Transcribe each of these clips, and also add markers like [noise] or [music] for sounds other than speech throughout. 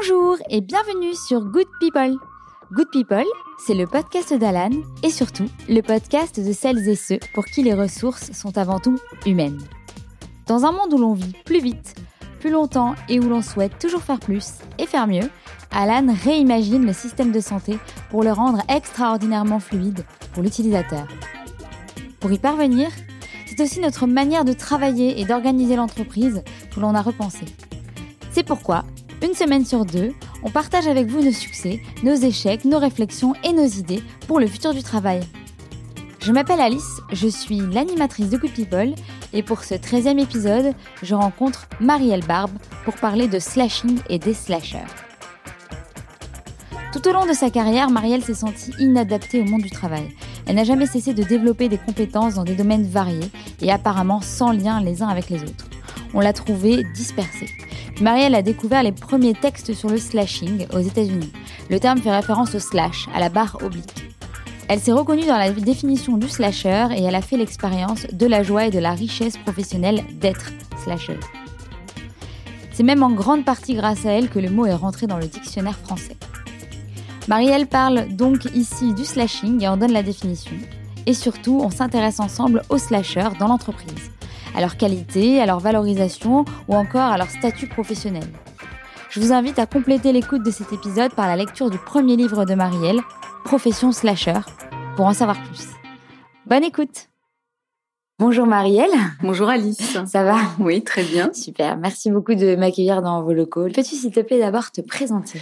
Bonjour et bienvenue sur Good People. Good People, c'est le podcast d'Alan et surtout le podcast de celles et ceux pour qui les ressources sont avant tout humaines. Dans un monde où l'on vit plus vite, plus longtemps et où l'on souhaite toujours faire plus et faire mieux, Alan réimagine le système de santé pour le rendre extraordinairement fluide pour l'utilisateur. Pour y parvenir, c'est aussi notre manière de travailler et d'organiser l'entreprise que l'on a repensé. C'est pourquoi, une semaine sur deux, on partage avec vous nos succès, nos échecs, nos réflexions et nos idées pour le futur du travail. Je m'appelle Alice, je suis l'animatrice de Good People et pour ce 13e épisode, je rencontre Marielle Barbe pour parler de slashing et des slashers. Tout au long de sa carrière, Marielle s'est sentie inadaptée au monde du travail. Elle n'a jamais cessé de développer des compétences dans des domaines variés et apparemment sans lien les uns avec les autres. On l'a trouvée dispersée. Marielle a découvert les premiers textes sur le slashing aux États-Unis. Le terme fait référence au slash, à la barre oblique. Elle s'est reconnue dans la définition du slasher et elle a fait l'expérience de la joie et de la richesse professionnelle d'être slasheuse. C'est même en grande partie grâce à elle que le mot est rentré dans le dictionnaire français. Marielle parle donc ici du slashing et en donne la définition. Et surtout, on s'intéresse ensemble aux slashers dans l'entreprise à leur qualité, à leur valorisation ou encore à leur statut professionnel. Je vous invite à compléter l'écoute de cet épisode par la lecture du premier livre de Marielle, Profession Slasher, pour en savoir plus. Bonne écoute Bonjour Marielle. Bonjour Alice. Ça va? Oui, très bien. Super, merci beaucoup de m'accueillir dans vos locaux. Peux-tu s'il te plaît d'abord te présenter?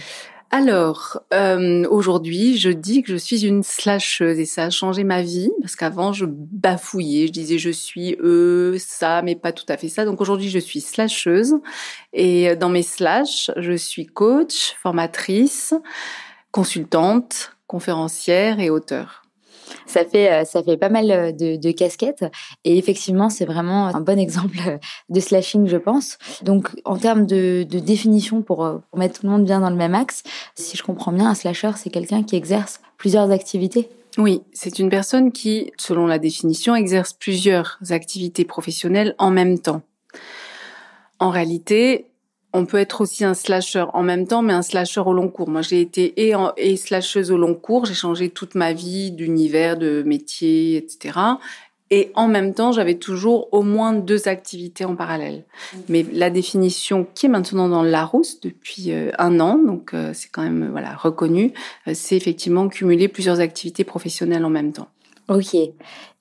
Alors, euh, aujourd'hui, je dis que je suis une slasheuse et ça a changé ma vie parce qu'avant, je bafouillais, je disais je suis eux, ça, mais pas tout à fait ça. Donc aujourd'hui, je suis slasheuse et dans mes slash, je suis coach, formatrice, consultante, conférencière et auteur ça fait euh, ça fait pas mal euh, de, casquettes et effectivement c'est vraiment un bon [laughs] exemple de slashing je pense. Donc en termes de, définition euh, pour mettre tout le monde bien dans le même axe, si je comprends bien, un slasher c'est quelqu'un qui exerce plusieurs activités. Oui, c'est une personne qui, selon la définition, exerce plusieurs activités professionnelles en même temps. En réalité, on peut être aussi un slasher en même temps, mais un slasher au long cours. Moi, j'ai été et, en, et slasheuse au long cours. J'ai changé toute ma vie d'univers, de métier, etc. Et en même temps, j'avais toujours au moins deux activités en parallèle. Mais la définition qui est maintenant dans le Larousse depuis euh, un an, donc euh, c'est quand même voilà reconnu, euh, c'est effectivement cumuler plusieurs activités professionnelles en même temps. Ok.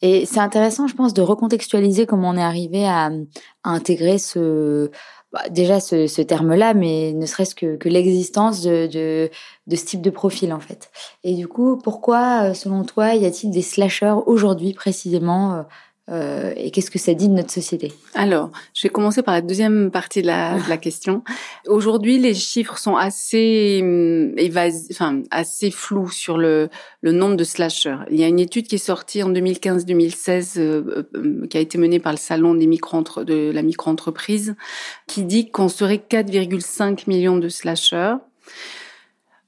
Et c'est intéressant, je pense, de recontextualiser comment on est arrivé à, à intégrer ce bah, déjà ce, ce terme-là, mais ne serait-ce que, que l'existence de, de, de, ce type de profil en fait. Et du coup, pourquoi, euh, selon toi, y a-t-il des slashers aujourd'hui précisément euh, et qu'est-ce que ça dit de notre société? Alors, je vais commencer par la deuxième partie de la, de la question. Aujourd'hui, les chiffres sont assez hum, enfin assez flous sur le, le nombre de slashers. Il y a une étude qui est sortie en 2015-2016 euh, euh, qui a été menée par le salon des micro de la micro-entreprise qui dit qu'on serait 4,5 millions de slashers.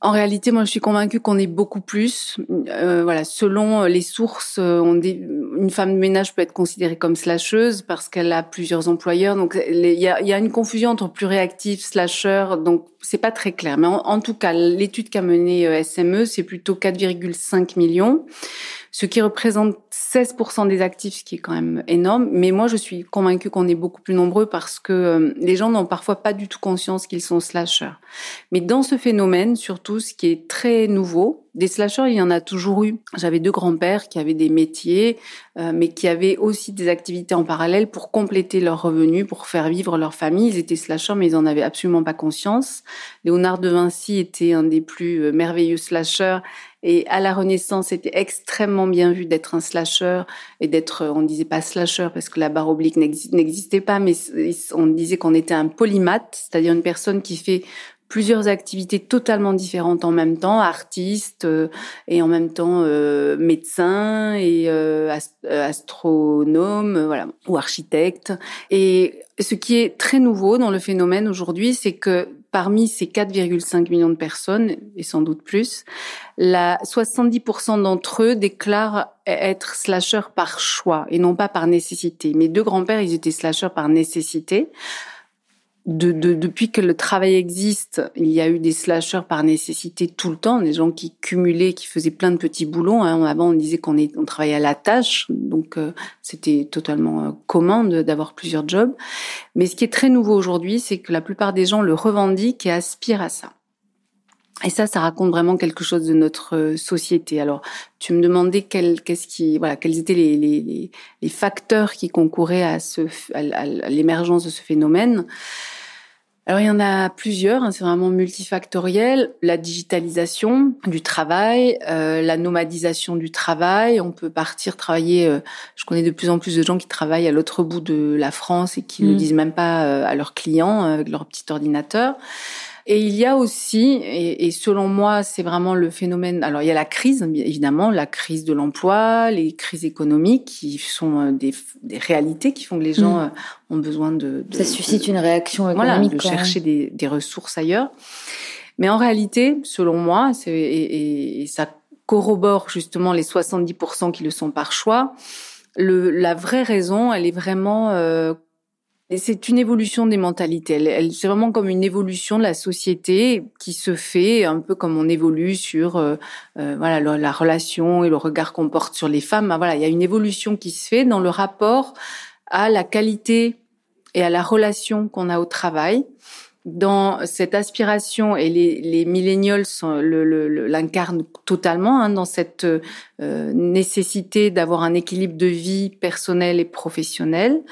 En réalité, moi, je suis convaincue qu'on est beaucoup plus. Euh, voilà, selon les sources, dit, une femme de ménage peut être considérée comme slasheuse parce qu'elle a plusieurs employeurs. Donc, il y a, une confusion entre plus réactif, slasher. Donc, c'est pas très clair. Mais en, tout cas, l'étude qu'a menée euh, SME, c'est plutôt 4,5 millions ce qui représente 16% des actifs, ce qui est quand même énorme. Mais moi, je suis convaincue qu'on est beaucoup plus nombreux parce que euh, les gens n'ont parfois pas du tout conscience qu'ils sont slashers. Mais dans ce phénomène, surtout, qui est très nouveau, des slashers, il y en a toujours eu. J'avais deux grands-pères qui avaient des métiers, euh, mais qui avaient aussi des activités en parallèle pour compléter leurs revenus, pour faire vivre leur famille. Ils étaient slashers, mais ils en avaient absolument pas conscience. Léonard de Vinci était un des plus euh, merveilleux slashers et à la Renaissance, c'était extrêmement bien vu d'être un slasher et d'être, on disait pas slasher parce que la barre oblique n'existait pas, mais on disait qu'on était un polymath, c'est-à-dire une personne qui fait plusieurs activités totalement différentes en même temps, artiste euh, et en même temps euh, médecin et euh, astronome, voilà, ou architecte. Et ce qui est très nouveau dans le phénomène aujourd'hui, c'est que parmi ces 4,5 millions de personnes, et sans doute plus, la 70% d'entre eux déclarent être slasher par choix et non pas par nécessité. Mes deux grands-pères, ils étaient slashers par nécessité de, depuis que le travail existe, il y a eu des slashers par nécessité tout le temps, des gens qui cumulaient, qui faisaient plein de petits boulots. Hein. Avant, on disait qu'on on travaillait à la tâche, donc euh, c'était totalement euh, commun d'avoir plusieurs jobs. Mais ce qui est très nouveau aujourd'hui, c'est que la plupart des gens le revendiquent et aspirent à ça. Et ça, ça raconte vraiment quelque chose de notre euh, société. Alors, tu me demandais quel, qu'est-ce qui, voilà, quels étaient les, les, les facteurs qui concouraient à, ce, à l'émergence de ce phénomène. Alors il y en a plusieurs, hein, c'est vraiment multifactoriel. La digitalisation du travail, euh, la nomadisation du travail. On peut partir travailler. Euh, je connais de plus en plus de gens qui travaillent à l'autre bout de la France et qui ne mm. disent même pas euh, à leurs clients avec leur petit ordinateur. Et il y a aussi, et, selon moi, c'est vraiment le phénomène. Alors, il y a la crise, évidemment, la crise de l'emploi, les crises économiques qui sont euh, des, des, réalités qui font que les gens mm. euh, ont besoin de, de ça suscite une réaction économique, voilà, de chercher des, des, ressources ailleurs. Mais en réalité, selon moi, et, et, et ça corrobore justement les 70% qui le sont par choix. Le, la vraie raison, elle est vraiment euh, c'est une évolution des mentalités. Elle, c'est vraiment comme une évolution de la société qui se fait un peu comme on évolue sur euh, euh, voilà la, relation et le regard qu'on porte sur les femmes. Ben voilà, il y a une évolution qui se fait dans le rapport à la qualité et à la relation qu'on a au travail dans cette aspiration, et les, les millennials l'incarnent le, totalement, hein, dans cette euh, nécessité d'avoir un équilibre de vie personnelle et professionnelle,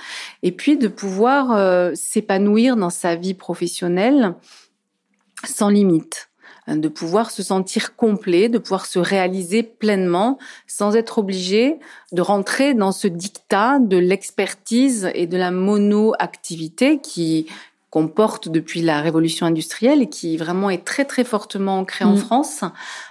et puis de pouvoir euh, s'épanouir dans sa vie professionnelle sans limite hein, de pouvoir se sentir complet, de pouvoir se réaliser pleinement sans être obligé de rentrer dans ce dictat de l'expertise et de la mono-activité qui qu'on porte depuis la révolution industrielle et qui vraiment est très très fortement ancrée en mm. France,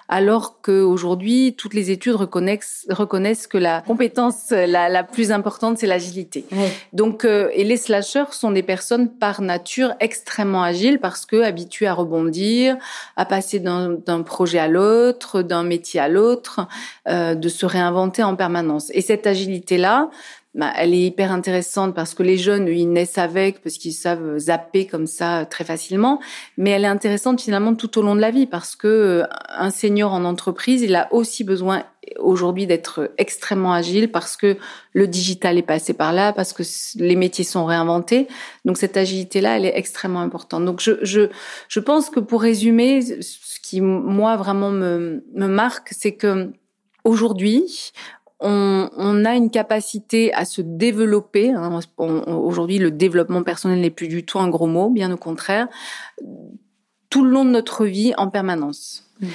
alors qu'aujourd'hui toutes les études reconnaissent, reconnaissent que la compétence la, la plus importante c'est l'agilité. Donc euh, et les slashers sont des personnes par nature extrêmement agiles parce que habituées à rebondir, à passer d'un projet à l'autre, d'un métier à l'autre, euh, de se réinventer en permanence. Et cette agilité là, bah, elle est hyper intéressante parce que les jeunes, ils naissent avec, parce qu'ils savent zapper comme ça très facilement. Mais elle est intéressante finalement tout au long de la vie parce que euh, un senior en entreprise, il a aussi besoin aujourd'hui d'être extrêmement agile parce que le digital est passé par là, parce que les métiers sont réinventés. Donc cette agilité-là, elle est extrêmement importante. Donc je, je, je pense que pour résumer, ce qui moi vraiment me, me marque, c'est que aujourd'hui, on, on, a une capacité à se développer. Hein, Aujourd'hui, le développement personnel n'est plus du tout un gros mot, bien au contraire, tout le long de notre vie en permanence. Mmh.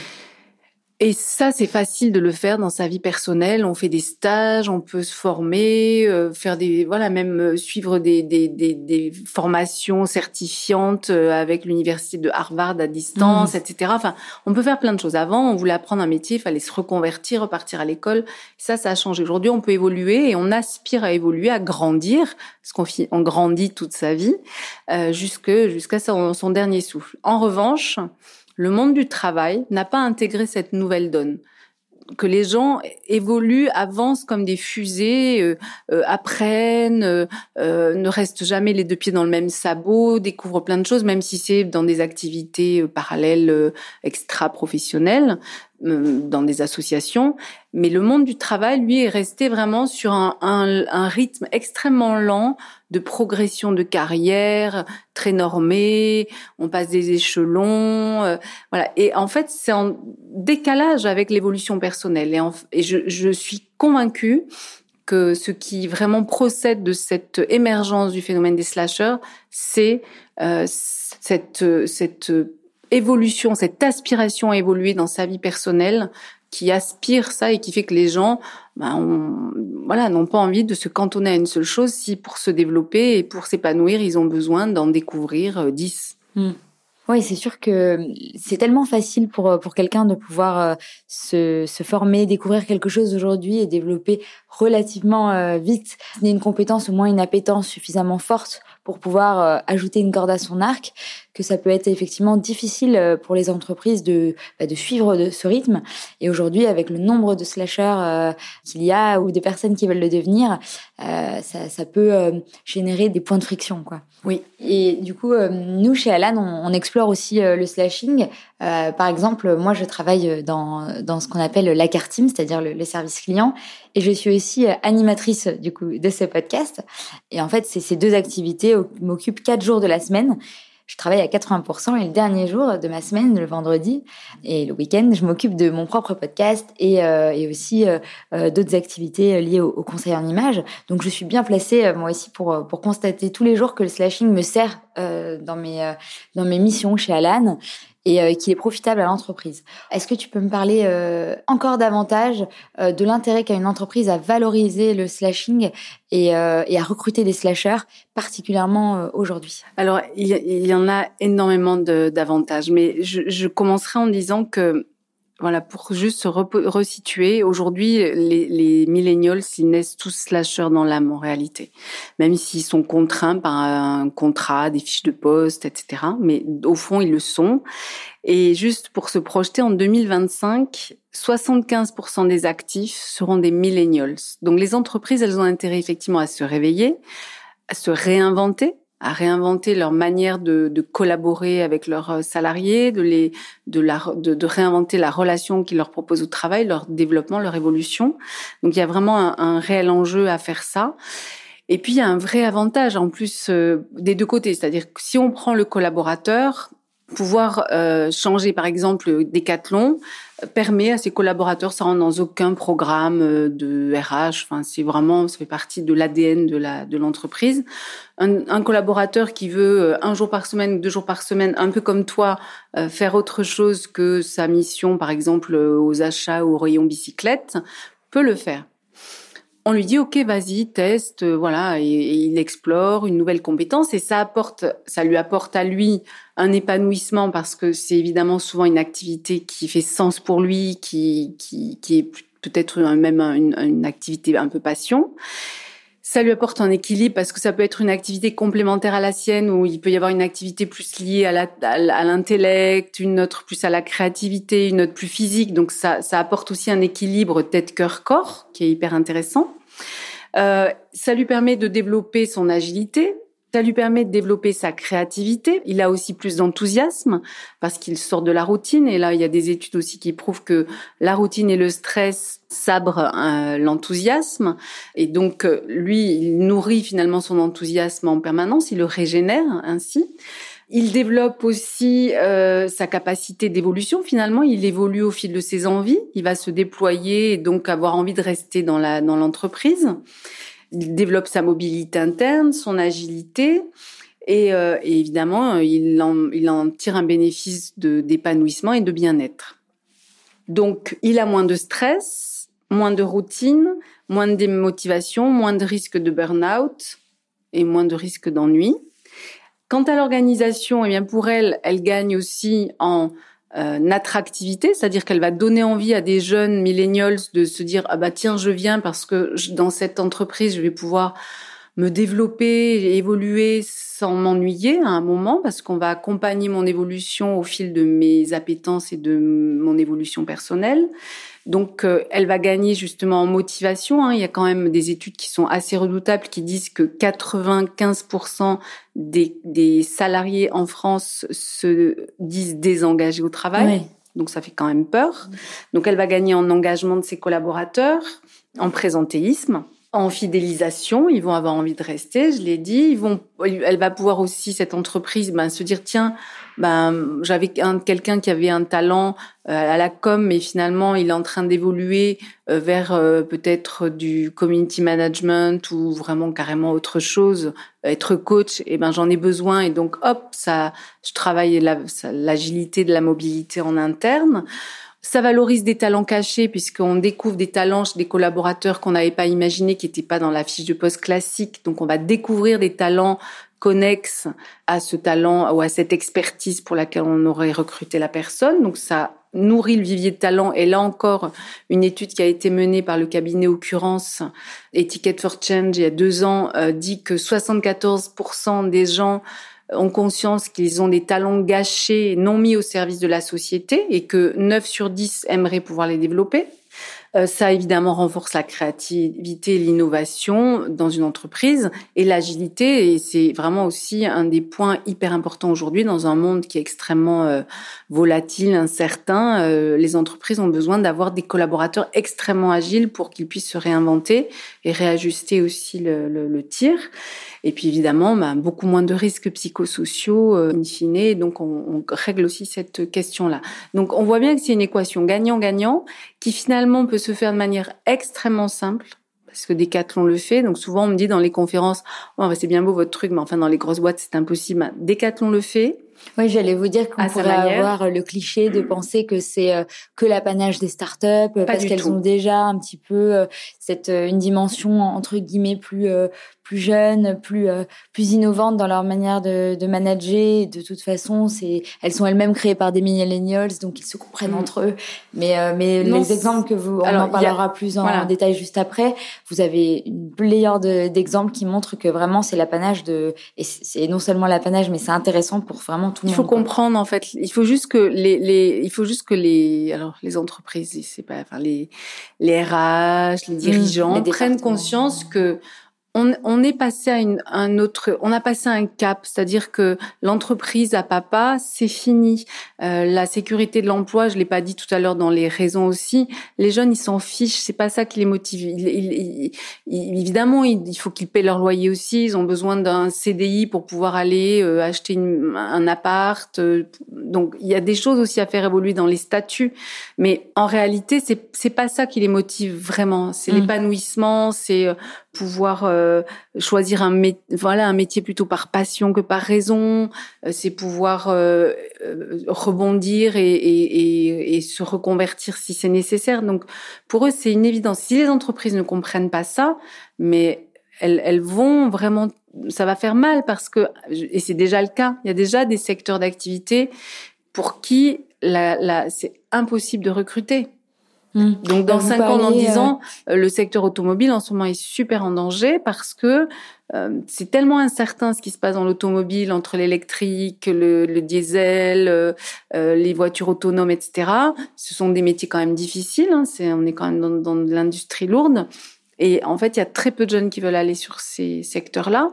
Et ça, c'est facile de le faire dans sa vie personnelle. On fait des stages, on peut se former, euh, faire des, voilà, même euh, suivre des, des, des, des formations certifiantes euh, avec l'université de Harvard à distance, mmh. etc. Enfin, on peut faire plein de choses. Avant, on voulait apprendre un métier, il fallait se reconvertir, repartir à l'école. Ça, ça a changé. Aujourd'hui, on peut évoluer et on aspire à évoluer, à grandir, parce qu'on on grandit toute sa vie, euh, jusqu'à son, son dernier souffle. En revanche, le monde du travail n'a pas intégré cette nouvelle donne que les gens évoluent, avancent comme des fusées, euh, euh, apprennent, euh, ne restent jamais les deux pieds dans le même sabot, découvrent plein de choses, même si c'est dans des activités parallèles extra-professionnelles. Euh, dans des associations, mais le monde du travail, lui, est resté vraiment sur un, rythme extrêmement lent de progression de carrière, très normé, on passe des échelons, euh, voilà. Et en fait, c'est en décalage avec l'évolution personnelle. Et, je, suis convaincue que ce qui vraiment procède de cette émergence du phénomène des slashers, c'est euh, cette évolution, cette aspiration à évoluer dans sa vie personnelle qui aspire ça et qui fait que les gens ben, voilà, n'ont pas envie de se cantonner à une seule chose si pour se développer et pour s'épanouir, ils ont besoin d'en découvrir euh, dix. Hmm. Oui, c'est sûr que c'est tellement facile pour, euh, pour quelqu'un de pouvoir euh, se, se former, découvrir quelque chose aujourd'hui et développer relativement vite une compétence, au moins une appétence suffisamment forte pour pouvoir ajouter une corde à son arc, que ça peut être effectivement difficile pour les entreprises de, bah, de suivre de ce rythme. Et aujourd'hui, avec le nombre de slashers qu'il y a ou des personnes qui veulent le devenir, ça, ça, peut générer des points de friction, quoi. Oui. Et du coup, nous chez Alan, on, on explore aussi le slashing. par exemple, moi, je travaille dans, dans ce qu'on appelle la carte team, c'est-à-dire le, le service client, et je suis aussi animatrice du coup de ce podcast. Et en fait, ces deux activités m'occupent quatre jours de la semaine. Je travaille à 80% et le dernier jour de ma semaine, le vendredi et le week-end, je m'occupe de mon propre podcast et, euh, et aussi euh, euh d'autres activités liées au, au, conseil en images. Donc je suis bien placée euh, moi aussi pour, pour constater tous les jours que le slashing me sert euh, dans, mes, dans mes missions chez Alan et euh, qui est profitable à l'entreprise. Est-ce que tu peux me parler euh, encore davantage euh, de l'intérêt qu'a une entreprise à valoriser le slashing et, et à recruter des slashers, particulièrement aujourd'hui? Alors, il y, en a énormément d'avantages, mais je, je commencerai en disant que voilà, pour juste se resituer, aujourd'hui, les, les millennials, ils naissent tous slasheurs dans l'âme en réalité, même s'ils sont contraints par un contrat, des fiches de poste, etc. Mais au fond, ils le sont. Et juste pour se projeter en 2025, 75% des actifs seront des millennials. Donc les entreprises, elles ont intérêt effectivement à se réveiller, à se réinventer, à réinventer leur manière de, de, collaborer avec leurs euh, salariés, de les, de, la, de, de, réinventer la relation qu'ils leur proposent au travail, leur développement, leur évolution. Donc il y a vraiment un, un réel enjeu à faire ça. Et puis il y a un vrai avantage en plus euh, des deux côtés, c'est-à-dire que si on prend le collaborateur, pouvoir euh, changer par exemple Decathlon permet à ses collaborateurs ça rentre dans aucun programme euh, de RH enfin c'est vraiment ça fait partie de l'ADN de la de l'entreprise. Un, un, collaborateur qui veut euh, un jour par semaine deux jours par semaine un peu comme toi euh, faire autre chose que sa mission par exemple aux achats ou au rayon bicyclette peut le faire on lui dit ok vas-y teste voilà et, et, il explore une nouvelle compétence. Et ça apporte ça lui apporte à lui un épanouissement parce que c'est évidemment souvent une activité qui fait sens pour lui qui qui, qui est peut-être même une, une activité un peu passion ça lui apporte un équilibre parce que ça peut être une activité complémentaire à la sienne où il peut y avoir une activité plus liée à l'intellect, une autre plus à la créativité, une autre plus physique. Donc ça, ça apporte aussi un équilibre tête-cœur-corps qui est hyper intéressant. Euh, ça lui permet de développer son agilité, ça lui permet de développer sa créativité. Il a aussi plus d'enthousiasme parce qu'il sort de la routine. Et là, il y a des études aussi qui prouvent que la routine et le stress sabrent euh, l'enthousiasme. Et donc, euh, lui, il nourrit finalement son enthousiasme en permanence. Il le régénère ainsi. Il développe aussi euh, sa capacité d'évolution. Finalement, il évolue au fil de ses envies. Il va se déployer et donc avoir envie de rester dans la dans l'entreprise il développe sa mobilité interne, son agilité. Et, euh, évidemment, il en, il en, tire un bénéfice d'épanouissement et de bien-être. Donc, il a moins de stress, moins de routine, moins de démotivation, moins de risque de burn-out et moins de risque d'ennui. Quant à l'organisation, eh bien pour elle, elle gagne aussi en euh, attractivité, c'est-à-dire qu'elle va donner envie à des jeunes millennials de se dire ah bah tiens je viens parce que dans cette entreprise je vais pouvoir me développer, évoluer sans m'ennuyer à un moment parce qu'on va accompagner mon évolution au fil de mes appétences et de mon évolution personnelle. Donc, euh, elle va gagner justement en motivation. Hein. Il y a quand même des études qui sont assez redoutables qui disent que 95% des, des, salariés en France se disent désengagés au travail. Oui. Donc, ça fait quand même peur. Donc, elle va gagner en engagement de ses collaborateurs, en présentéisme en fidélisation, ils vont avoir envie de rester, je l'ai dit. Ils vont, elle va pouvoir aussi cette entreprise ben, se dire tiens, ben j'avais quelqu'un qui avait un talent euh, à la com, mais finalement il est en train d'évoluer euh, vers euh, peut-être du community management ou vraiment carrément autre chose, être coach. Et ben j'en ai besoin et donc hop, ça, je travaille l'agilité de la mobilité en interne. Ça valorise des talents cachés puisqu'on découvre des talents chez des collaborateurs qu'on n'avait pas imaginé, qui n'étaient pas dans la fiche de poste classique. Donc on va découvrir des talents connexes à ce talent ou à cette expertise pour laquelle on aurait recruté la personne. Donc ça nourrit le vivier de talent. Et là encore, une étude qui a été menée par le cabinet Occurrence, Etiquette for Change, il y a deux ans, euh, dit que 74% des gens ont conscience qu'ils ont des talents gâchés, non mis au service de la société, et que 9 sur 10 aimeraient pouvoir les développer. Euh, ça évidemment renforce la créativité, l'innovation dans une entreprise et l'agilité. Et c'est vraiment aussi un des points hyper importants aujourd'hui dans un monde qui est extrêmement euh, volatile, incertain. Euh, les entreprises ont besoin d'avoir des collaborateurs extrêmement agiles pour qu'ils puissent se réinventer et réajuster aussi le, le, le tir. Et puis évidemment, bah, beaucoup moins de risques psychosociaux euh, in fine. Donc on, on règle aussi cette question-là. Donc on voit bien que c'est une équation gagnant-gagnant qui finalement peut se faire de manière extrêmement simple parce que Decathlon le fait. Donc souvent on me dit dans les conférences, oh, c'est bien beau votre truc, mais enfin dans les grosses boîtes c'est impossible. Decathlon le fait. Oui, j'allais vous dire qu'on pourrait avoir le cliché de penser que c'est euh, que l'apanage des startups parce qu'elles ont déjà un petit peu euh, cette euh, une dimension entre guillemets plus plus jeunes, plus euh, plus innovantes dans leur manière de, de manager. De toute façon, c'est elles sont elles-mêmes créées par des millennials, donc ils se comprennent mm. entre eux. Mais euh, mais les exemples que vous, on en parlera plus en, détail juste après. Vous avez une pléiade d'exemples qui montrent que vraiment c'est l'apanage de et c'est non seulement l'apanage, mais c'est intéressant pour vraiment tout le monde. Il faut comprendre en fait. Il faut juste que les, les il faut juste que les alors les entreprises, c'est pas enfin les les RH, les mm. dirigeants prennent conscience que on, on, est passé à une, un autre, on a passé un cap, c'est-à-dire que l'entreprise à papa, c'est fini. Euh, la sécurité de l'emploi, je l'ai pas dit tout à l'heure dans les raisons aussi. Les jeunes, ils s'en fichent, c'est pas ça qui les motive. Il, évidemment, il, faut qu'ils paient leur loyer aussi. Ils ont besoin d'un CDI pour pouvoir aller euh, acheter un appart. Euh, donc, il y a des choses aussi à faire évoluer dans les statuts, mais en réalité, c'est c'est pas ça qui les motive vraiment. C'est mmh. l'épanouissement, c'est euh, pouvoir euh, choisir un voilà un métier plutôt par passion que par raison. Euh, c'est pouvoir euh, rebondir et, et, et, se reconvertir si c'est nécessaire. Donc pour eux, c'est une évidence. Si les entreprises ne comprennent pas ça, mais elles, elles vont vraiment, ça va faire mal parce que et c'est déjà le cas. Il y a déjà des secteurs d'activité pour qui la, la, c'est impossible de recruter. Mmh. Donc dans cinq ans, dans dix ans, euh, le secteur automobile en ce moment est super en danger parce que euh, c'est tellement incertain ce qui se passe dans l'automobile entre l'électrique, le, le, diesel, euh, les voitures autonomes, etc. Ce sont des métiers quand même difficiles. Hein, on est quand même dans, dans de l'industrie lourde. Et en fait, il y a très peu de jeunes qui veulent aller sur ces secteurs-là.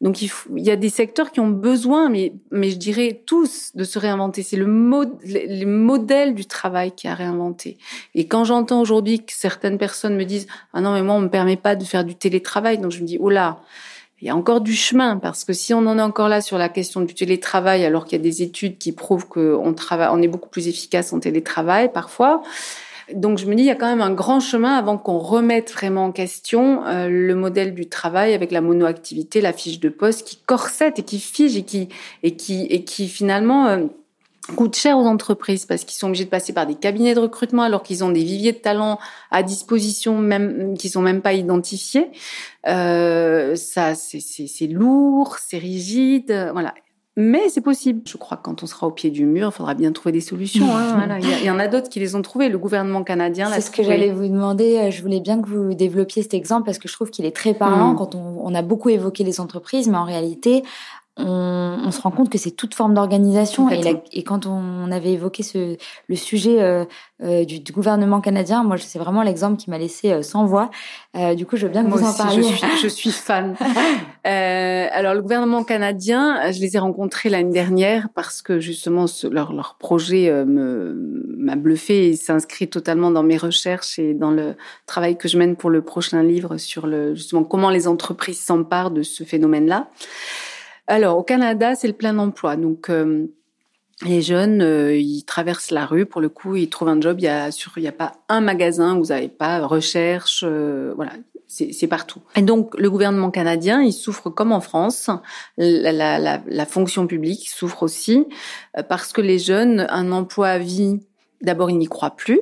Donc il, y a des secteurs qui ont besoin, mais, je dirais tous, de se réinventer. C'est le, le, modèle du travail qui a réinventé. Et quand j'entends aujourd'hui que certaines personnes me disent « Ah non, mais moi, on me permet pas de faire du télétravail », donc je me dis « Oh là !» Il y a encore du chemin parce que si on en est encore là sur la question du télétravail, alors qu'il y a des études qui prouvent qu'on travaille, on est beaucoup plus efficace en télétravail parfois, donc je me dis, il y a quand même un grand chemin avant qu'on remette vraiment en question euh, le modèle du travail avec la monoactivité, la fiche de poste qui corsette et qui fige et qui et qui et qui finalement euh, coûte cher aux entreprises parce qu'ils sont obligés de passer par des cabinets de recrutement alors qu'ils ont des viviers de talents à disposition même qui sont même pas identifiés. Euh, ça c'est lourd, c'est rigide, voilà. Mais c'est possible. Je crois que quand on sera au pied du mur, il faudra bien trouver des solutions. Hein, [laughs] voilà. Il y, en a d'autres qui les ont trouvées. Le gouvernement canadien. C'est ce que j'allais vous demander. Euh, je voulais bien que vous développiez cet exemple parce que je trouve qu'il est très parlant. Mmh. Quand on, on, a beaucoup évoqué les entreprises, mais en réalité, on, on, se rend compte que c'est toute forme d'organisation. Et, et, quand on avait évoqué ce, le sujet euh, euh, du, du, gouvernement canadien, moi, c'est vraiment l'exemple qui m'a laissé euh, sans voix. Du coup, je veux bien que vous en parliez. Je suis, je suis fan. [laughs] Alors, le gouvernement canadien, je les ai rencontrés l'année dernière parce que justement, ce, leur, leur projet m'a bluffé et s'inscrit totalement dans mes recherches et dans le travail que je mène pour le prochain livre sur le justement comment les entreprises s'emparent de ce phénomène-là. Alors, au Canada, c'est le plein emploi. Donc, euh, les jeunes, euh, ils traversent la rue, pour le coup, ils trouvent un job. Il y a, sur, il y a pas un magasin où vous n'avez pas recherche, euh, voilà, c'est partout. Et donc, le gouvernement canadien, il souffre comme en France. La, la, la, la fonction publique souffre aussi parce que les jeunes, un emploi à vie, d'abord, ils n'y croient plus.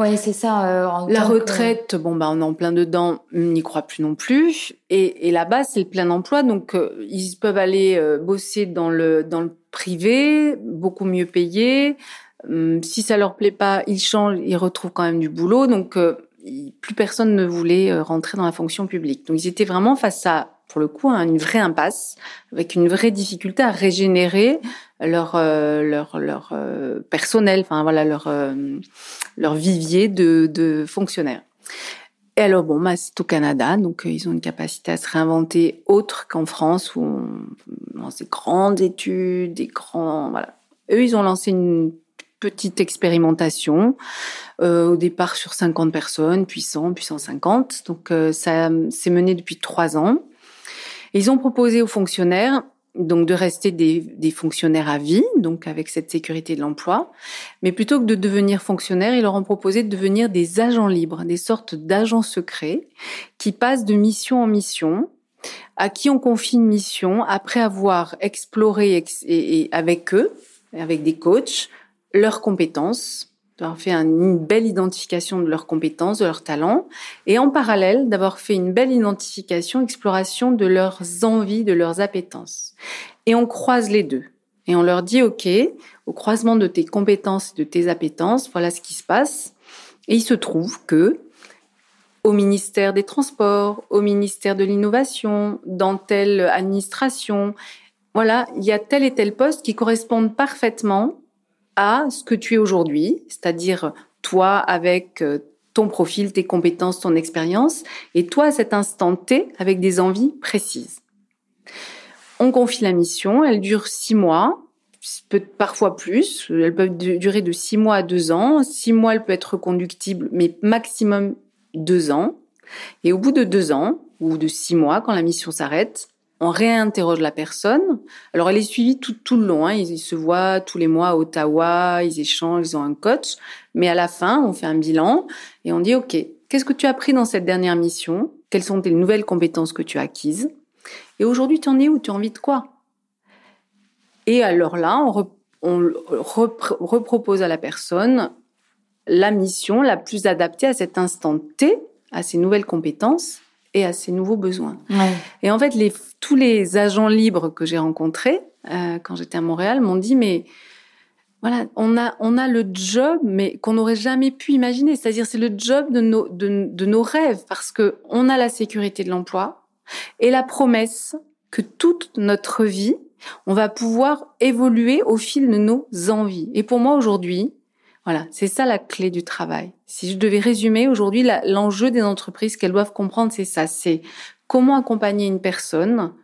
Oui, c'est ça. Euh, la retraite, bon bah on est en plein dedans, on n'y croit plus non plus. Et, et là-bas, c'est le plein emploi, donc euh, ils peuvent aller euh, bosser dans le dans le privé, beaucoup mieux payé. Hum, si ça leur plaît pas, ils changent, ils retrouvent quand même du boulot. Donc, euh, plus personne ne voulait euh, rentrer dans la fonction publique. Donc, ils étaient vraiment face à, pour le coup, une vraie impasse, avec une vraie difficulté à régénérer leur euh, leur leur personnel, enfin voilà leur leur vivier de, de fonctionnaires. Et alors bon, bah, c'est au Canada, donc ils ont une capacité à se réinventer autre qu'en France où on, on des grandes études, des grands voilà. Eux, ils ont lancé une petite expérimentation, euh, au départ sur 50 personnes, puis 100, puis 150. Donc euh, ça s'est mené depuis trois ans. Ils ont proposé aux fonctionnaires donc de rester des, des, fonctionnaires à vie, donc avec cette sécurité de l'emploi, mais plutôt que de devenir fonctionnaires, ils leur ont proposé de devenir des agents libres, des sortes d'agents secrets qui passent de mission en mission, à qui on confie une mission après avoir exploré et avec eux, avec des coachs, leurs compétences, d'avoir fait une belle identification de leurs compétences, de leurs talents, et en parallèle d'avoir fait une belle identification, exploration de leurs envies, de leurs appétences. Et on croise les deux. Et on leur dit, OK, au croisement de tes compétences et de tes appétences, voilà ce qui se passe. Et il se trouve que au ministère des Transports, au ministère de l'Innovation, dans telle administration, voilà, il y a tel et tel poste qui correspondent parfaitement à ce que tu es aujourd'hui, c'est-à-dire toi avec euh, ton profil, tes compétences, ton expérience, et toi à cet instant T avec des envies précises. On confie la mission, elle dure six mois, peut parfois plus, elle peut durer de six mois à deux ans. Six mois, elle peut être reconductible, mais maximum deux ans. Et au bout de deux ans, ou de six mois, quand la mission s'arrête, on réinterroge la personne. Alors, elle est suivie tout, tout le long. Hein. Ils, se voient tous les mois à Ottawa, ils échangent, ils ont un coach. Mais à la fin, on fait un bilan et on dit, OK, qu'est-ce que tu as appris dans cette dernière mission? Quelles sont tes nouvelles compétences que tu as acquises? Et aujourd'hui, tu en es où? Tu as envie de quoi? Et alors là, on, repropose à la personne la mission la plus adaptée à cet instant T, à ses nouvelles compétences et à ses nouveaux besoins. Et en fait, les, tous les agents libres que j'ai rencontrés euh, quand j'étais à Montréal m'ont dit mais voilà, on a on a le job mais qu'on n'aurait jamais pu imaginer. C'est-à-dire c'est le job de nos de, de nos rêves parce que on a la sécurité de l'emploi et la promesse que toute notre vie on va pouvoir évoluer au fil de nos envies. Et pour moi aujourd'hui, voilà, c'est ça la clé du travail. Si je devais résumer aujourd'hui, l'enjeu des entreprises qu'elles doivent comprendre, c'est ça, c'est comment accompagner une personne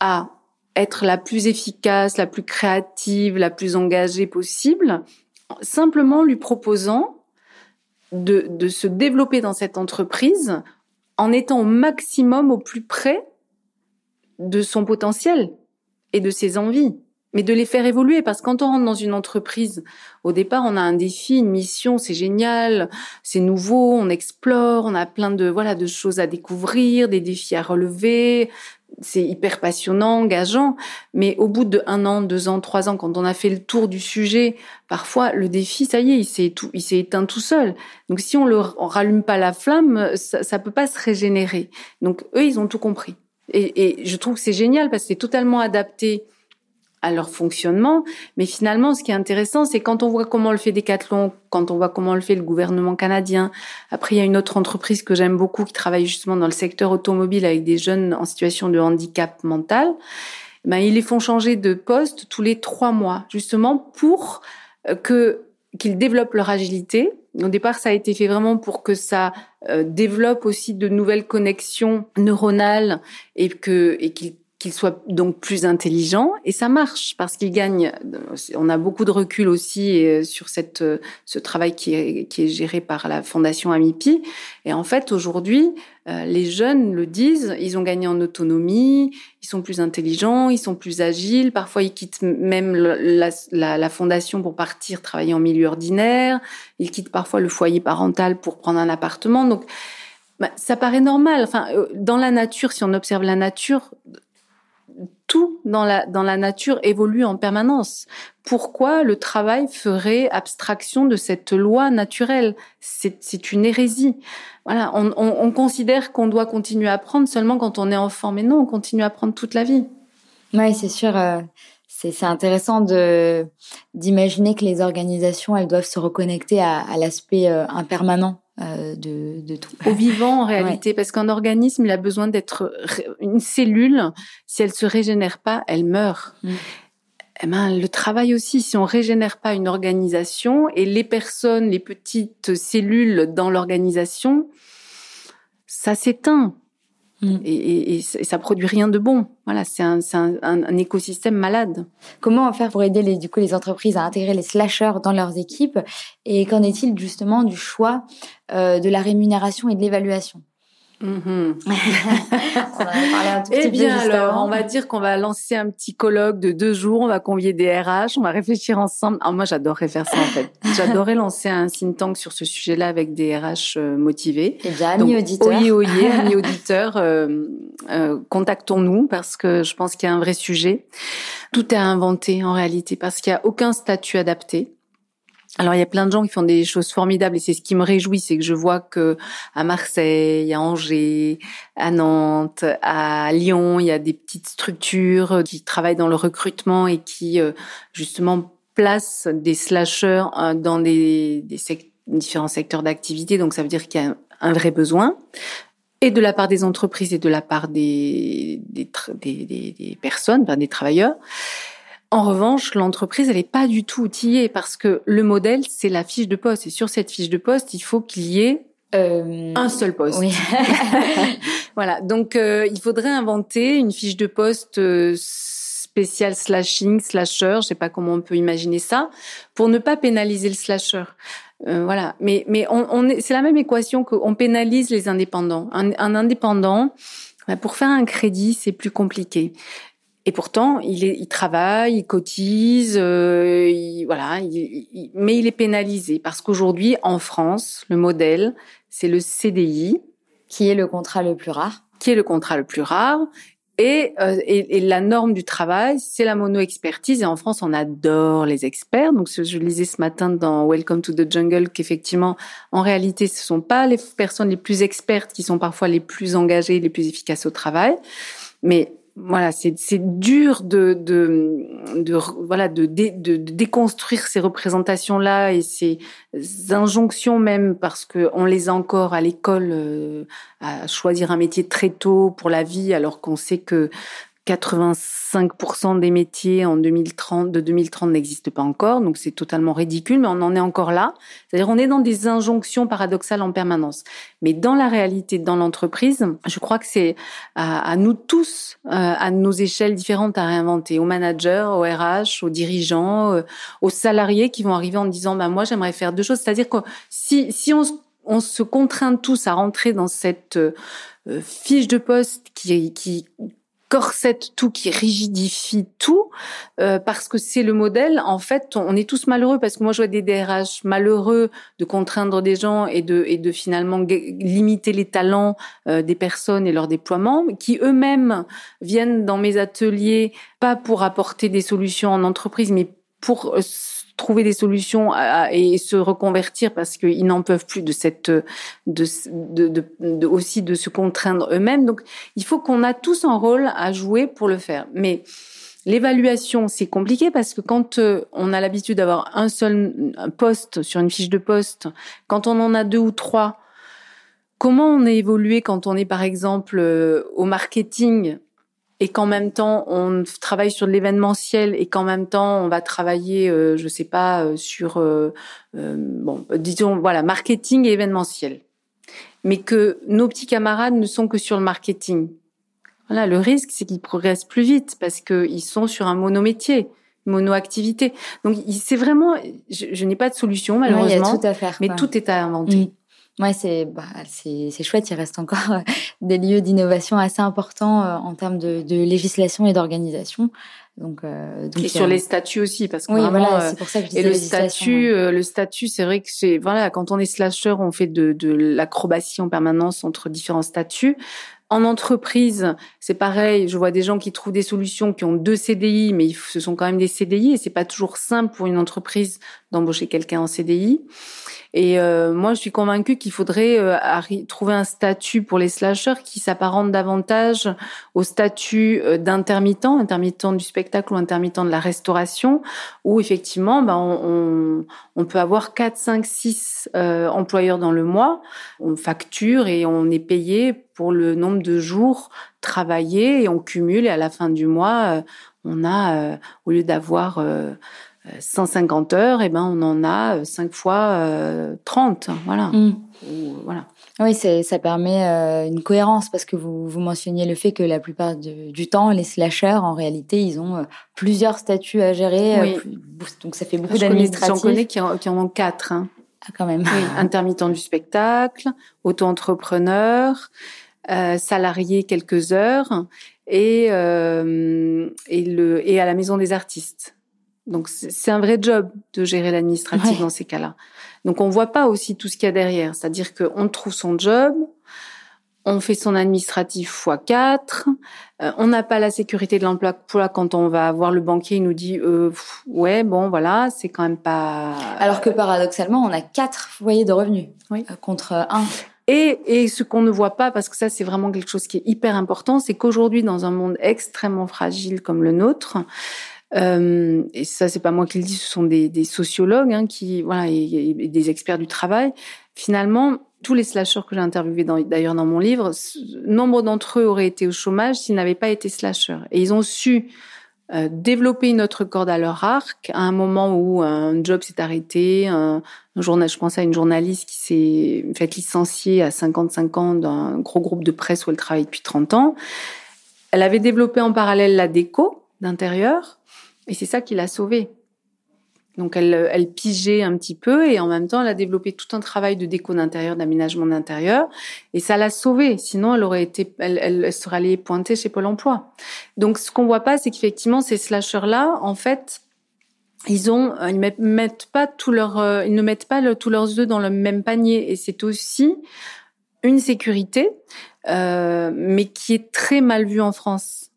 à être la plus efficace, la plus créative, la plus engagée possible, simplement lui proposant de, de se développer dans cette entreprise en étant au maximum au plus près de son potentiel et de ses envies mais de les faire évoluer parce que quand on rentre dans une entreprise, au départ, on a un défi, une mission, c'est génial, c'est nouveau, on explore, on a plein de voilà de choses à découvrir, des défis à relever, c'est hyper passionnant, engageant, mais au bout de un an, deux ans, trois ans, quand on a fait le tour du sujet, parfois le défi, ça y est, il s'est tout, il s'est éteint tout seul. Donc si on le rallume pas la flamme, ça, ça peut pas se régénérer. Donc eux, ils ont tout compris. Et, et je trouve que c'est génial parce que c'est totalement adapté à leur fonctionnement. Mais finalement, ce qui est intéressant, c'est quand on voit comment le fait Decathlon, quand on voit comment le fait le gouvernement canadien. Après, il y a une autre entreprise que j'aime beaucoup qui travaille justement dans le secteur automobile avec des jeunes en situation de handicap mental. Ben, ils les font changer de poste tous les trois mois, justement pour euh, que qu'ils développent leur agilité. Au départ, ça a été fait vraiment pour que ça euh, développe aussi de nouvelles connexions neuronales et que et qu'ils qu'il soit donc plus intelligent et ça marche parce qu'il gagne. On a beaucoup de recul aussi euh, sur cette euh, ce travail qui est géré par la fondation Amipi et en fait aujourd'hui euh, les jeunes le disent, ils ont gagné en autonomie, ils sont plus intelligents, ils sont plus agiles. Parfois, ils quittent même la fondation pour partir travailler en milieu ordinaire. Ils quittent parfois le foyer parental pour prendre un appartement. Donc, bah, ça paraît normal. Enfin, dans la nature, si on observe la nature, tout dans la, dans la nature évolue en permanence. Pourquoi le travail ferait abstraction de cette loi naturelle? C'est une hérésie. Voilà, on, on, on considère qu'on doit continuer à apprendre seulement quand on est enfant, mais non, on continue à apprendre toute la vie. Oui, c'est sûr. Euh, C'est intéressant de d'imaginer que les organisations, elles doivent se reconnecter à, à l'aspect euh, impermanent euh, de, de, tout. Au vivant en [laughs] réalité, parce qu'un organisme, il a besoin d'être une cellule. Si elle se régénère pas, elle meurt. Mm. Eh ben, le travail aussi, si on régénère pas une organisation et les personnes, les petites cellules dans l'organisation, ça s'éteint. Mm. Et, et, ça produit rien de bon. Voilà, c'est un, un, un, écosystème malade. Comment faire pour aider les, du coup, les entreprises à intégrer les slashers dans leurs équipes? Et qu'en est-il justement du choix euh, de la rémunération et de l'évaluation? Mm-hmm. [laughs] on un tout eh bien alors, on va dire qu'on va lancer un petit colloque de deux jours. On va convier des RH, on va réfléchir ensemble. Ah, moi, j'adorerais faire ça en fait. [laughs] J'adorerais lancer un think tank sur ce sujet-là avec des RH euh, motivés. Eh bien, amis auditeurs, oui, oui, [laughs] amis auditeurs, euh, euh, contactons-nous parce que je pense qu'il y a un vrai sujet. Tout est à inventer en réalité parce qu'il n'y a aucun statut adapté. Alors il y a plein de gens qui font des choses formidables et c'est ce qui me réjouit, c'est que je vois que à Marseille, à Angers, à Nantes, à Lyon, il y a des petites structures qui travaillent dans le recrutement et qui euh, justement placent des slashers euh, dans des, différents secteurs d'activité. Donc ça veut dire qu'il y a un vrai besoin et de la part des entreprises et de la part des, des, des personnes, des travailleurs. En revanche, l'entreprise, elle n'est pas du tout outillée parce que le modèle, c'est la fiche de poste. Et sur cette fiche de poste, il faut qu'il y ait euh... un seul poste. Oui. [laughs] [laughs] voilà. Donc, euh, il faudrait inventer une fiche de poste euh, spéciale slashing, slasher, je sais pas comment on peut imaginer ça, pour ne pas pénaliser le slasher. Euh, voilà. Mais, mais on, on c'est la même équation qu'on pénalise les indépendants. Un, un indépendant, bah, pour faire un crédit, c'est plus compliqué. Et pourtant, il, est, il travaille, il cotise, euh, il, voilà, il, mais il est pénalisé parce qu'aujourd'hui, en France, le modèle, c'est le CDI. Qui est le contrat le plus rare. Qui est le contrat le plus rare. Et, euh, et, et, la norme du travail, c'est la mono-expertise. Et en France, on adore les experts. Donc, je lisais ce matin dans Welcome to the Jungle qu'effectivement, en réalité, ce sont pas les personnes les plus expertes qui sont parfois les plus engagées, les plus efficaces au travail. Mais voilà, c'est dur de, voilà de, déconstruire ces représentations là et ces injonctions même parce que on les a encore à l'école euh, à choisir un métier très tôt pour la vie alors qu'on sait que 85% des métiers en 2030, de 2030 n'existent pas encore, donc c'est totalement ridicule, mais on en est encore là. C'est-à-dire on est dans des injonctions paradoxales en permanence. Mais dans la réalité, dans l'entreprise, je crois que c'est à, nous tous, euh, à nos échelles différentes, à réinventer, aux managers, aux RH, aux dirigeants, euh, aux salariés qui vont arriver en disant, bah moi j'aimerais faire deux choses. C'est-à-dire que si, si on, on se contraint tous à rentrer dans cette euh, fiche de poste qui, qui corsette tout, qui rigidifie tout, euh, parce que c'est le modèle. En fait, on est tous malheureux parce que moi, je vois des DRH malheureux de contraindre des gens et de et de finalement limiter les talents euh, des personnes et leur déploiement, qui eux-mêmes viennent dans mes ateliers pas pour apporter des solutions en entreprise, mais pour euh, trouver des solutions et se reconvertir parce qu'ils n'en peuvent plus de cette de, de, de, aussi de se contraindre eux-mêmes. Donc il faut qu'on a tous un rôle à jouer pour le faire. Mais l'évaluation c'est compliqué parce que quand euh, on a l'habitude d'avoir un seul poste sur une fiche de poste, quand on en a deux ou trois, comment on est évolué quand on est par exemple euh, au marketing et qu'en même temps on travaille sur l'événementiel et qu'en même temps on va travailler, euh, je sais pas, euh, sur euh, euh, bon, disons voilà, marketing et événementiel, mais que nos petits camarades ne sont que sur le marketing. Voilà, le risque c'est qu'ils progressent plus vite parce qu'ils sont sur un monométier monoactivité. Donc c'est vraiment, je, n'ai pas de solution malheureusement, tout à faire, mais tout est à inventer. Mm. Ouais, c'est bah, c'est chouette. Il reste encore euh, des lieux d'innovation assez importants euh, en termes de, de législation et d'organisation. Donc, euh, donc, et sur les statuts aussi, parce que oui, voilà, c'est pour ça que je et le statut, le statut, c'est vrai que c'est voilà, quand on est slasher, on fait de, de l'acrobatie en permanence entre différents statuts. En entreprise, c'est pareil. Je vois des gens qui trouvent des solutions qui ont deux CDI, mais ce sont quand même des CDI et c'est pas toujours simple pour une entreprise d'embaucher quelqu'un en CDI. Et euh, moi, je suis convaincue qu'il faudrait euh, trouver un statut pour les slashers qui s'apparente davantage au statut euh, d'intermittent, intermittent du spectacle ou intermittent de la restauration, où effectivement, on, on, peut avoir 4, 5, 6 employeurs dans le mois. On facture et on est payé pour le nombre de jours travaillés et on cumule et à la fin du mois, on a, au lieu d'avoir 150 heures, et eh ben on en a 5 euh, fois 30, euh, voilà. Mm. voilà. Oui, ça permet euh, une cohérence parce que vous, vous mentionniez le fait que la plupart du temps, les slashers, en réalité, ils ont plusieurs statuts à gérer. donc ça fait beaucoup d'administratifs. J'en connais qui en, qui en ont quatre. Hein. Ah, quand même. Oui, [laughs] intermittent du spectacle, auto-entrepreneur, salarié quelques heures et, et, le, et à la maison des artistes. Donc c'est un vrai job de gérer l'administratif dans ces cas-là. Donc on voit pas aussi tout ce qu'il y a derrière, c'est-à-dire qu'on trouve son job, on fait son administratif fois 4 euh, on n'a pas la sécurité de l'emploi quand on va voir le banquier, il nous dit euh, ouais bon voilà c'est quand même pas. Alors que paradoxalement on a quatre foyers de revenus oui. Euh, contre un. Et, et ce qu'on ne voit pas, parce que ça c'est vraiment quelque chose qui est hyper important, c'est qu'aujourd'hui dans un monde extrêmement fragile comme le nôtre, euh, et ça, c'est pas moi qui le dis, ce sont des, des sociologues hein, qui, voilà, et, des experts du travail. Finalement, tous les slasheurs que j'ai interviewés d'ailleurs dans mon livre, nombre d'entre eux auraient été au chômage s'ils n'avaient pas été slasheurs. Et ils ont su euh, développer une autre corde à leur arc à un moment où un job s'est arrêté. Un, un journal, je pense à une journaliste qui s'est faite licencier à 55 ans d'un gros groupe de presse où elle travaille depuis 30 ans. Elle avait développé en parallèle la déco d'intérieur et c'est ça qui l'a sauvée. Donc elle, elle pigeait un petit peu et en même temps elle a développé tout un travail de déco d'intérieur, d'aménagement d'intérieur et ça l'a sauvée. Sinon elle aurait été, elle, elle serait allée pointer chez Pôle Emploi. Donc ce qu'on voit pas, c'est qu'effectivement ces slashers là, en fait, ils ont, ils mettent pas tout leur, euh, ils ne mettent pas tous leurs œufs dans le même panier et c'est aussi une sécurité, euh, mais qui est très mal vue en France.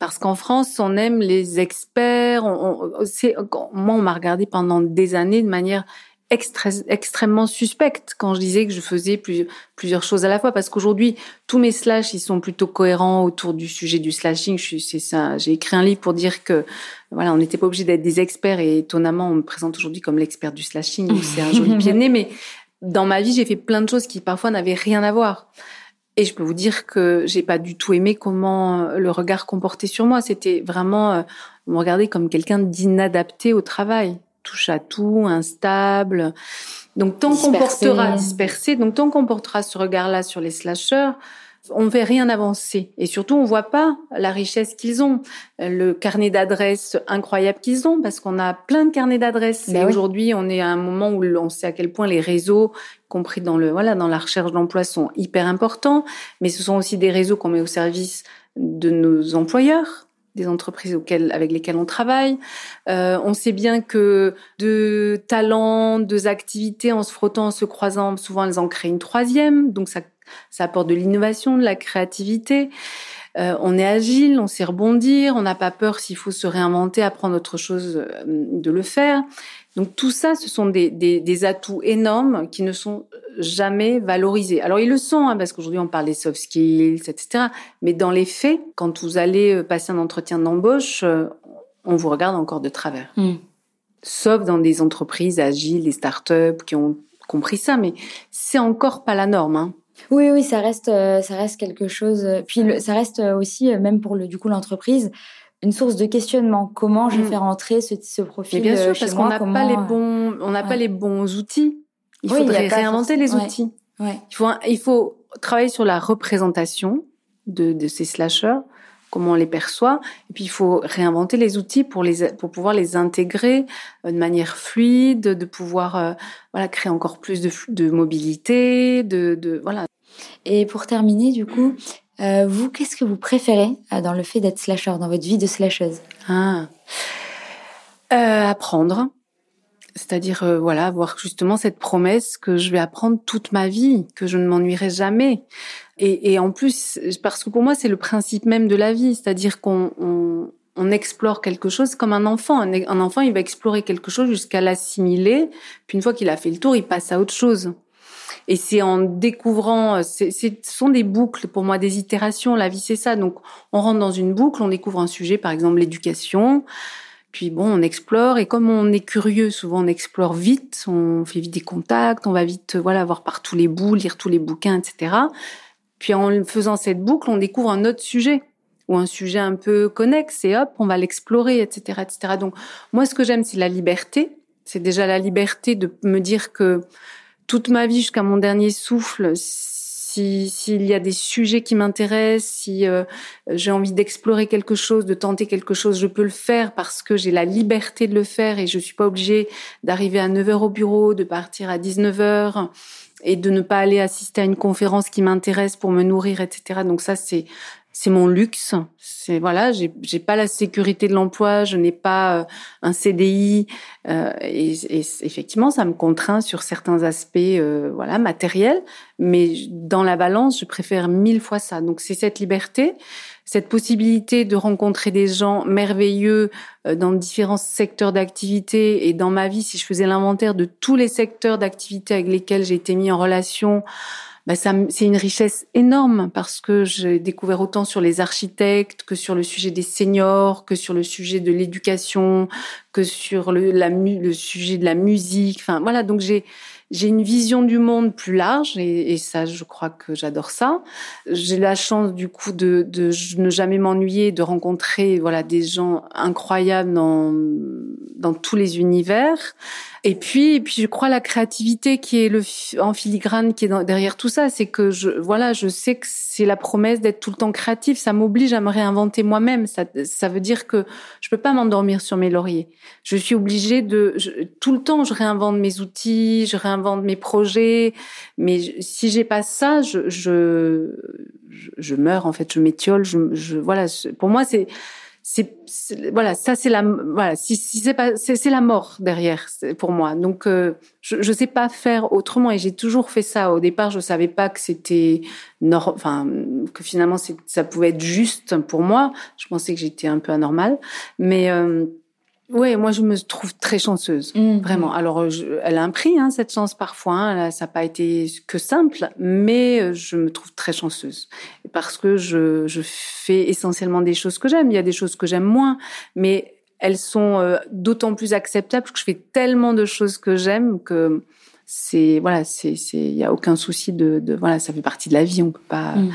Parce qu'en France, on aime les experts. On, on, moi, on m'a regardé pendant des années de manière extrêmement suspecte quand je disais que je faisais plusieurs, plusieurs choses à la fois. Parce qu'aujourd'hui, tous mes slash, ils sont plutôt cohérents autour du sujet du slashing. C'est ça. J'ai écrit un livre pour dire que voilà, on n'était pas obligé d'être des experts. Et étonnamment, on me présente aujourd'hui comme l'expert du slashing. C'est un joli [laughs] pied de nez. Mais dans ma vie, j'ai fait plein de choses qui parfois n'avaient rien à voir. Et je peux vous dire que j'ai pas du tout aimé comment euh, le regard comportait sur moi. C'était vraiment euh, me regarder comme quelqu'un d'inadapté au travail, touche à tout, instable. Donc tant qu'on portera dispersé, donc tant qu'on portera ce regard-là sur les slashers, on ne fait rien avancer. Et surtout, on voit pas la richesse qu'ils ont, le carnet d'adresses incroyable qu'ils ont, parce qu'on a plein de carnets d'adresses. Ben et aujourd'hui, on est à un moment où on sait à quel point les réseaux, compris dans le voilà dans la recherche d'emploi, sont hyper importants. Mais ce sont aussi des réseaux qu'on met au service de nos employeurs des entreprises auxquelles, avec lesquelles on travaille. Euh, on sait bien que de talents, de activités, en se frottant, en se croisant, souvent elles en créent une troisième. Donc ça ça apporte de l'innovation, de la créativité. Euh, on est agile, on sait rebondir, on n'a pas peur s'il faut se réinventer, apprendre autre chose, euh, de le faire. Donc tout ça, ce sont des, des, atouts énormes qui ne sont jamais valorisés. Alors ils le sont, hein, parce qu'aujourd'hui on parle des soft skills, etc. Mais dans les faits, quand vous allez euh, passer un entretien d'embauche, on vous regarde encore de travers. Hmm. Sauf dans des entreprises agiles, des startups qui ont compris ça, mais c'est encore pas la norme. Hein. Oui, oui, ça reste, euh, ça reste quelque chose. Euh, puis ça reste euh, aussi, même pour le, du coup l'entreprise, une source de questionnement. Comment je mm. fais rentrer ce, ce profil Mais bien sûr, parce qu'on n'a pas les bons, on n'a pas les bons outils. Il faudrait réinventer les outils. Ouais. Il faut, il faut travailler sur la représentation de, de ces slashers comment on les perçoit. Et puis il faut réinventer les outils pour les pour pouvoir les intégrer de manière fluide, de pouvoir voilà créer encore plus de, de mobilité, de, de voilà. Et pour terminer, du coup, euh, vous, qu'est-ce que vous préférez euh, dans le fait d'être slasher, dans votre vie de slasheuse? Ah. Euh, apprendre. C'est-à-dire, voilà, avoir justement cette promesse que je vais apprendre toute ma vie, que je ne m'ennuierai jamais. Et, et, en plus, parce que pour moi, c'est le principe même de la vie, c'est-à-dire qu'on on, on explore quelque chose comme un enfant. Un, enfant, il va explorer quelque chose jusqu'à l'assimiler. Puis une fois qu'il a fait le tour, il passe à autre chose. Et c'est en découvrant, ce sont des boucles pour moi, des itérations. La vie, c'est ça. Donc, on rentre dans une boucle, on découvre un sujet, par exemple l'éducation. Puis bon, on explore et comme on est curieux, souvent on explore vite, on fait vite des contacts, on va vite voilà voir par tous les bouts, lire tous les bouquins, etc. Puis en faisant cette boucle, on découvre un autre sujet ou un sujet un peu connexe et hop, on va l'explorer, etc., etc. Donc moi, ce que j'aime, c'est la liberté. C'est déjà la liberté de me dire que toute ma vie jusqu'à mon dernier souffle, s'il y a des sujets qui m'intéressent, si euh, j'ai envie d'explorer quelque chose, de tenter quelque chose, je peux le faire parce que j'ai la liberté de le faire et je suis pas obligée d'arriver à 9 heures au bureau, de partir à 19 heures et de ne pas aller assister à une conférence qui m'intéresse pour me nourrir, etc. Donc ça, c'est c'est mon luxe. C'est voilà, j'ai pas la sécurité de l'emploi, je n'ai pas euh, un CDI euh, et, et, effectivement, ça me contraint sur certains aspects euh, voilà matériels, mais dans la balance, je préfère mille fois ça. Donc c'est cette liberté, cette possibilité de rencontrer des gens merveilleux euh, dans différents secteurs d'activité et dans ma vie, si je faisais l'inventaire de tous les secteurs d'activité avec lesquels j'ai été mis en relation bah, c'est une richesse énorme parce que j'ai découvert autant sur les architectes que sur le sujet des seniors, que sur le sujet de l'éducation, que sur le, le sujet de la musique. Enfin voilà, donc j'ai j'ai une vision du monde plus large et, et ça, je crois que j'adore ça. J'ai la chance du coup de, de ne jamais m'ennuyer, de rencontrer voilà des gens incroyables dans dans tous les univers. Et puis, et puis je crois la créativité qui est le en filigrane qui est derrière tout ça, c'est que je voilà, je sais que c'est la promesse d'être tout le temps créatif. Ça m'oblige à me réinventer moi-même. Ça, ça veut dire que je peux pas m'endormir sur mes lauriers. Je suis obligée de tout le temps, je réinvente mes outils, je réinvente mes projets. Mais si j'ai pas ça, je, je je, meurs en fait, je m'étiole. Je, je voilà, pour moi c'est c'est voilà ça c'est la voilà si, si c'est pas c'est la mort derrière pour moi. Donc euh, je je sais pas faire autrement et j'ai toujours fait ça. Au départ je savais pas que c'était enfin que finalement ça pouvait être juste pour moi. Je pensais que j'étais un peu anormale. Mais euh, oui, moi je me trouve très chanceuse, mmh. vraiment. Alors, elle a un prix, hein, cette chance parfois. Hein, ça n'a pas été que simple, mais euh, je me trouve très chanceuse parce que je, je fais essentiellement des choses que j'aime. Il y a des choses que j'aime moins, mais elles sont euh, d'autant plus acceptables que je fais tellement de choses que j'aime que c'est voilà, c'est c'est il y a aucun souci de, de voilà, ça fait partie de la vie. On peut pas. Mmh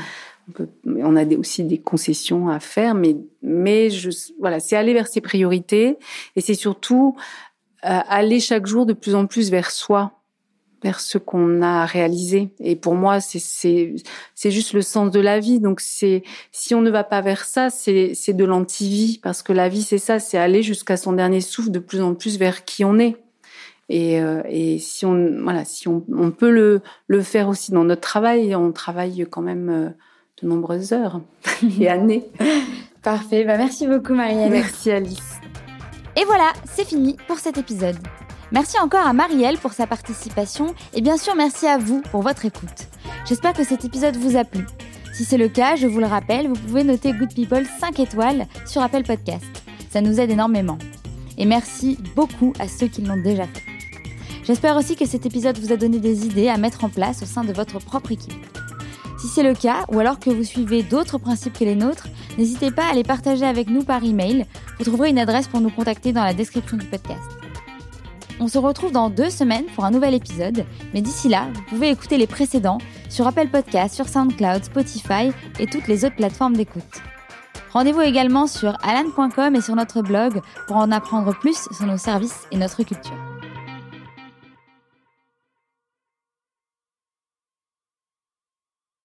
on, a aussi des concessions à faire, mais, mais je, voilà, c'est aller vers ses priorités et c'est surtout euh, aller chaque jour de plus en plus vers soi, vers ce qu'on a réalisé. Et pour moi, c'est juste le sens de la vie. Donc c'est si on ne va pas vers ça, c'est c'est de l'antivie parce que la vie c'est ça, c'est aller jusqu'à son dernier souffle de plus en plus vers qui on est. Et, euh, et si on voilà, si on, on peut le le faire aussi dans notre travail, on travaille quand même euh, de nombreuses heures [laughs] et années. Parfait, bah merci beaucoup Marielle. Merci Alice. Et voilà, c'est fini pour cet épisode. Merci encore à Marielle pour sa participation et bien sûr merci à vous pour votre écoute. J'espère que cet épisode vous a plu. Si c'est le cas, je vous le rappelle, vous pouvez noter Good People 5 étoiles sur Apple Podcast. Ça nous aide énormément. Et merci beaucoup à ceux qui l'ont déjà fait. J'espère aussi que cet épisode vous a donné des idées à mettre en place au sein de votre propre équipe. Si c'est le cas, ou alors que vous suivez d'autres principes que les nôtres, n'hésitez pas à les partager avec nous par email. Vous trouverez une adresse pour nous contacter dans la description du podcast. On se retrouve dans deux semaines pour un nouvel épisode, mais d'ici là, vous pouvez écouter les précédents sur Apple Podcasts, sur SoundCloud, Spotify et toutes les autres plateformes d'écoute. Rendez-vous également sur alan.com et sur notre blog pour en apprendre plus sur nos services et notre culture.